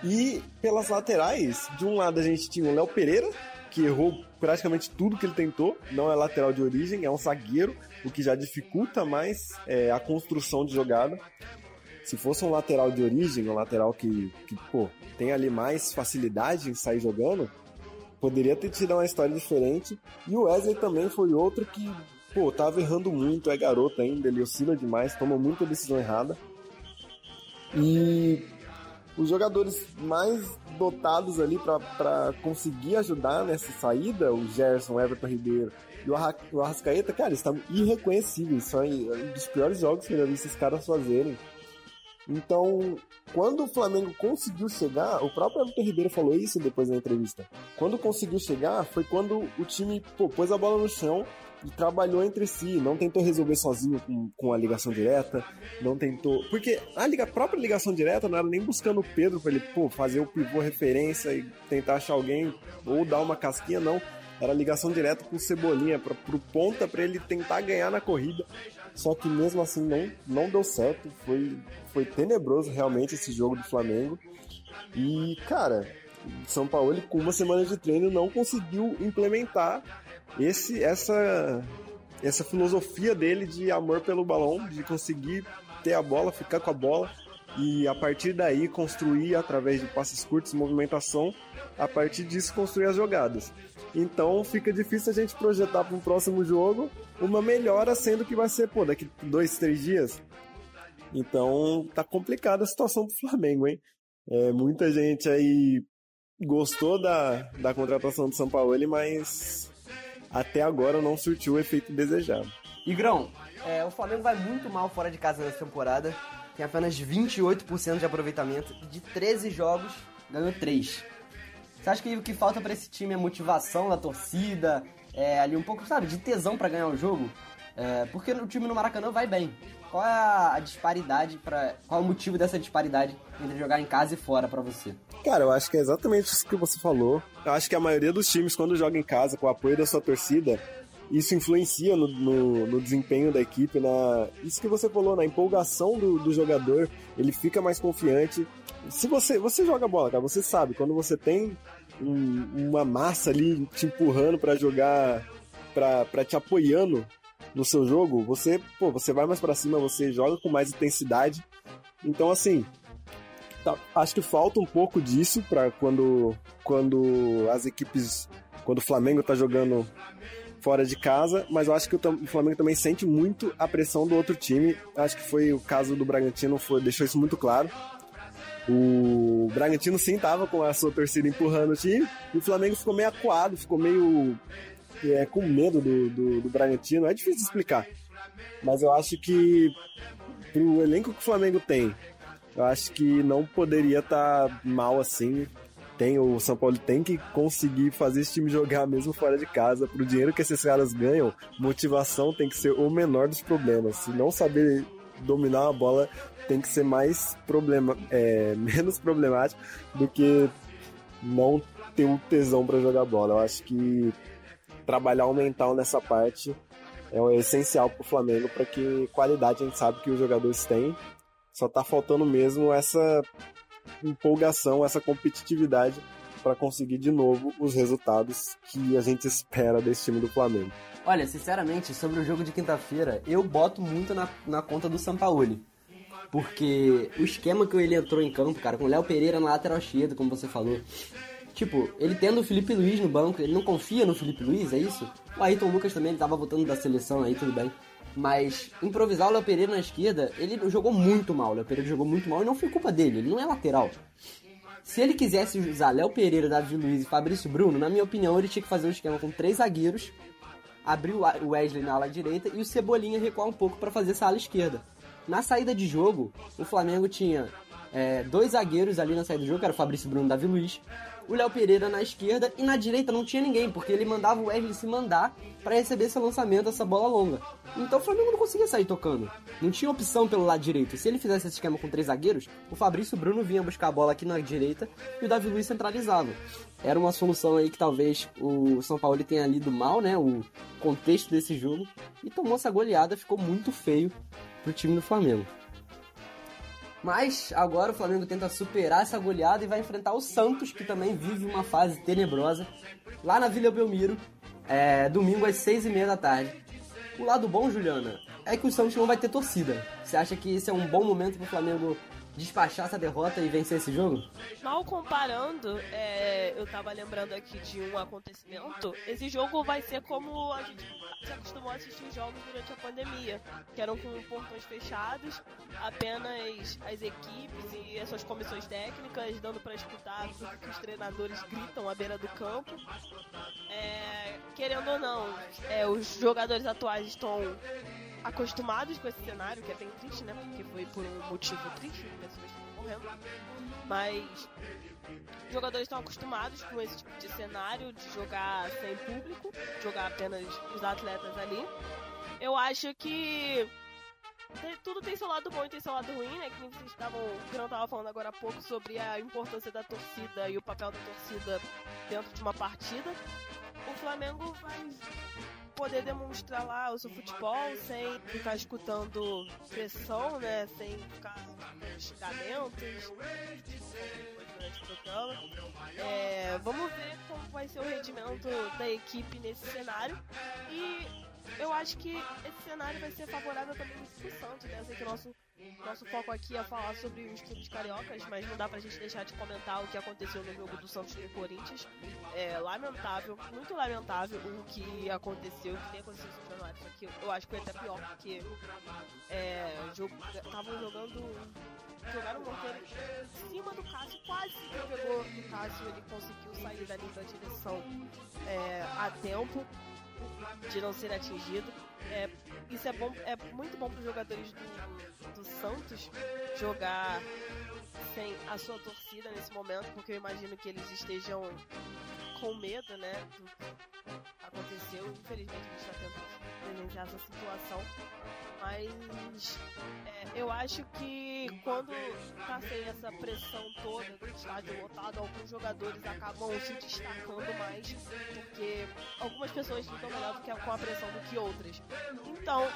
E pelas laterais, de um lado a gente tinha o Léo Pereira, que errou praticamente tudo que ele tentou, não é lateral de origem, é um zagueiro, o que já dificulta mais é, a construção de jogada. Se fosse um lateral de origem, um lateral que, que pô, tem ali mais facilidade em sair jogando, poderia ter tido uma história diferente. E o Wesley também foi outro que, pô, tava errando muito, é garoto ainda, ele oscila demais, toma muita decisão errada. E os jogadores mais dotados ali para conseguir ajudar nessa saída, o Gerson, o Everton Ribeiro e o Arrascaeta, cara, estão irreconhecíveis. São um dos piores jogos que eu já vi esses caras fazerem. Então, quando o Flamengo conseguiu chegar, o próprio Everton Ribeiro falou isso depois da entrevista. Quando conseguiu chegar, foi quando o time pô, pôs a bola no chão e trabalhou entre si, não tentou resolver sozinho com, com a ligação direta, não tentou. Porque a, liga, a própria ligação direta não era nem buscando o Pedro para ele pô, fazer o pivô referência e tentar achar alguém ou dar uma casquinha, não. Era ligação direta com o Cebolinha, pra, pro ponta para ele tentar ganhar na corrida. Só que mesmo assim não, não deu certo. Foi, foi tenebroso realmente esse jogo do Flamengo. E, cara, São Paulo com uma semana de treino não conseguiu implementar esse essa essa filosofia dele de amor pelo balão, de conseguir ter a bola, ficar com a bola e a partir daí construir através de passes curtos, movimentação, a partir disso construir as jogadas. Então fica difícil a gente projetar para um próximo jogo uma melhora, sendo que vai ser, pô, daqui dois, três dias. Então tá complicada a situação pro Flamengo, hein? É, muita gente aí gostou da, da contratação do São Paulo, mas até agora não surtiu o efeito desejado. E Grão, é, o Flamengo vai muito mal fora de casa nessa temporada. Tem apenas 28% de aproveitamento e de 13 jogos ganhou 3. Você acha que o que falta para esse time é motivação da torcida, é, ali um pouco, sabe, de tesão para ganhar o jogo? É, porque o time no Maracanã vai bem. Qual é a disparidade para qual é o motivo dessa disparidade entre jogar em casa e fora para você? Cara, eu acho que é exatamente isso que você falou. Eu acho que a maioria dos times quando joga em casa com o apoio da sua torcida, isso influencia no, no, no, desempenho da equipe, na isso que você falou, na empolgação do, do jogador, ele fica mais confiante. Se você você joga bola, cara, você sabe quando você tem um, uma massa ali te empurrando para jogar, para te apoiando no seu jogo, você, pô, você vai mais para cima, você joga com mais intensidade. Então, assim, tá, acho que falta um pouco disso para quando, quando as equipes, quando o Flamengo tá jogando fora de casa, mas eu acho que o, Flamengo também sente muito a pressão do outro time. Acho que foi o caso do Bragantino, foi, deixou isso muito claro. O Bragantino sim tava com a sua torcida empurrando o time, e o Flamengo ficou meio acuado, ficou meio é, com medo do, do, do Bragantino. É difícil explicar. Mas eu acho que pro elenco que o Flamengo tem, eu acho que não poderia estar tá mal assim. Tem, o São Paulo tem que conseguir fazer esse time jogar mesmo fora de casa. Pro dinheiro que esses caras ganham, motivação tem que ser o menor dos problemas. Se não saber dominar a bola tem que ser mais problema, é, menos problemático do que não ter o tesão para jogar bola. Eu acho que trabalhar o mental nessa parte é essencial para o Flamengo para que qualidade a gente sabe que os jogadores têm. Só tá faltando mesmo essa empolgação, essa competitividade para conseguir de novo os resultados que a gente espera desse time do Flamengo. Olha, sinceramente, sobre o jogo de quinta-feira, eu boto muito na, na conta do Sampaoli. Porque o esquema que ele entrou em campo, cara, com o Léo Pereira na lateral esquerda, como você falou. Tipo, ele tendo o Felipe Luiz no banco, ele não confia no Felipe Luiz, é isso? O Ayrton Lucas também, ele tava voltando da seleção aí, tudo bem. Mas improvisar o Léo Pereira na esquerda, ele jogou muito mal. O Léo Pereira jogou muito mal e não foi culpa dele, ele não é lateral. Se ele quisesse usar Léo Pereira, Davi Luiz e Fabrício Bruno, na minha opinião, ele tinha que fazer um esquema com três zagueiros, abrir o Wesley na ala direita e o Cebolinha recuar um pouco para fazer essa ala esquerda. Na saída de jogo, o Flamengo tinha é, dois zagueiros ali na saída do jogo, que era o Fabrício Bruno e Davi Luiz o Léo Pereira na esquerda e na direita não tinha ninguém, porque ele mandava o Wesley se mandar para receber esse lançamento, essa bola longa. Então o Flamengo não conseguia sair tocando. Não tinha opção pelo lado direito. Se ele fizesse esse esquema com três zagueiros, o Fabrício Bruno vinha buscar a bola aqui na direita e o Davi Luiz centralizava. Era uma solução aí que talvez o São Paulo tenha lido mal, né? O contexto desse jogo. E tomou essa goleada, ficou muito feio pro time do Flamengo. Mas agora o Flamengo tenta superar essa goleada e vai enfrentar o Santos, que também vive uma fase tenebrosa, lá na Vila Belmiro, é, domingo às seis e meia da tarde. O lado bom, Juliana, é que o Santos não vai ter torcida. Você acha que esse é um bom momento para o Flamengo despachar essa derrota e vencer esse jogo? Mal comparando, é, eu tava lembrando aqui de um acontecimento. Esse jogo vai ser como a gente se acostumou a assistir jogos durante a pandemia, que eram com portões fechados, apenas as equipes e as suas comissões técnicas dando para escutar tudo que os treinadores gritam à beira do campo. É, querendo ou não, é, os jogadores atuais estão acostumados com esse cenário, que é bem triste, né? Porque foi por um motivo triste, pessoas estão morrendo. Mas os jogadores estão acostumados com esse tipo de cenário, de jogar sem público, jogar apenas os atletas ali. Eu acho que tudo tem seu lado bom e tem seu lado ruim, né? Que vocês estavam, o Grão tava falando agora há pouco sobre a importância da torcida e o papel da torcida dentro de uma partida. O Flamengo vai poder demonstrar lá o seu futebol sem ficar escutando pressão, né? Sem ficar xingamentos. É, vamos ver como vai ser o rendimento da equipe nesse cenário. E eu acho que esse cenário vai ser favorável também pro Santos, né? Eu sei que o nosso nosso foco aqui é falar sobre os clubes cariocas, mas não dá pra gente deixar de comentar o que aconteceu no jogo do Santos e do Corinthians. É lamentável, muito lamentável o que aconteceu, o que tem acontecido no Januário. Só que eu acho que foi até pior, porque estavam é, jogando. Jogaram um morteiro em cima do Cássio, quase que pegou o Cássio, ele conseguiu sair dali da direção é, a tempo de não ser atingido. É, isso é bom, é muito bom para os jogadores do, do Santos jogar sem a sua torcida nesse momento, porque eu imagino que eles estejam com medo, né, do que aconteceu. Infelizmente a gente está tentando presenciar essa situação. Mas é, eu acho que quando tá sem essa pressão toda do estádio lotado, alguns jogadores acabam se destacando mais, porque algumas pessoas ficam melhor com a pressão do que outras. Então,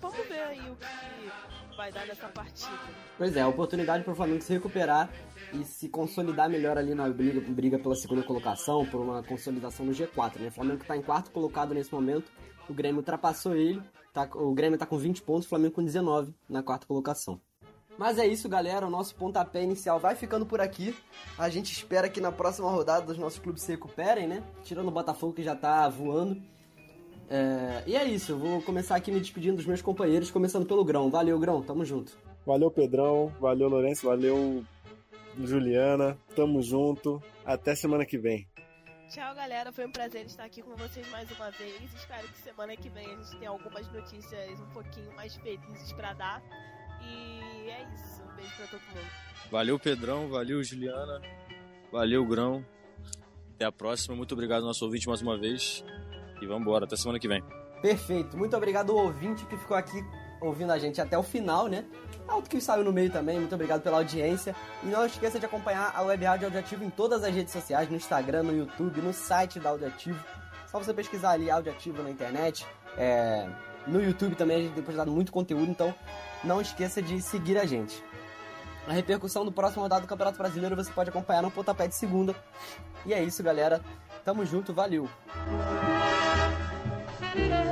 vamos ver aí o que vai dar nessa partida. Pois é, oportunidade para o Flamengo se recuperar e se consolidar melhor ali na briga, briga pela segunda colocação, por uma consolidação no G4. Né? O Flamengo está em quarto colocado nesse momento, o Grêmio ultrapassou ele Tá, o Grêmio tá com 20 pontos, o Flamengo com 19 na quarta colocação. Mas é isso, galera. O nosso pontapé inicial vai ficando por aqui. A gente espera que na próxima rodada os nossos clubes se recuperem, né? Tirando o Botafogo que já tá voando. É... E é isso, eu vou começar aqui me despedindo dos meus companheiros, começando pelo Grão. Valeu, Grão, tamo junto. Valeu, Pedrão. Valeu, Lourenço. Valeu, Juliana. Tamo junto. Até semana que vem. Tchau, galera. Foi um prazer estar aqui com vocês mais uma vez. Espero que semana que vem a gente tenha algumas notícias um pouquinho mais felizes para dar. E é isso. Um beijo pra todo mundo. Valeu, Pedrão. Valeu, Juliana. Valeu, Grão. Até a próxima. Muito obrigado, nosso ouvinte, mais uma vez. E vamos embora. Até semana que vem. Perfeito. Muito obrigado ao ouvinte que ficou aqui ouvindo a gente até o final, né? Alto que saiu no meio também, muito obrigado pela audiência. E não esqueça de acompanhar a Web Rádio Audioativo em todas as redes sociais, no Instagram, no YouTube, no site da Audioativo. Só você pesquisar ali Audioativo na internet. É... No YouTube também a gente tem postado muito conteúdo, então não esqueça de seguir a gente. A repercussão do próximo rodado do Campeonato Brasileiro você pode acompanhar no pontapé de segunda. E é isso, galera. Tamo junto, valeu! Thank you.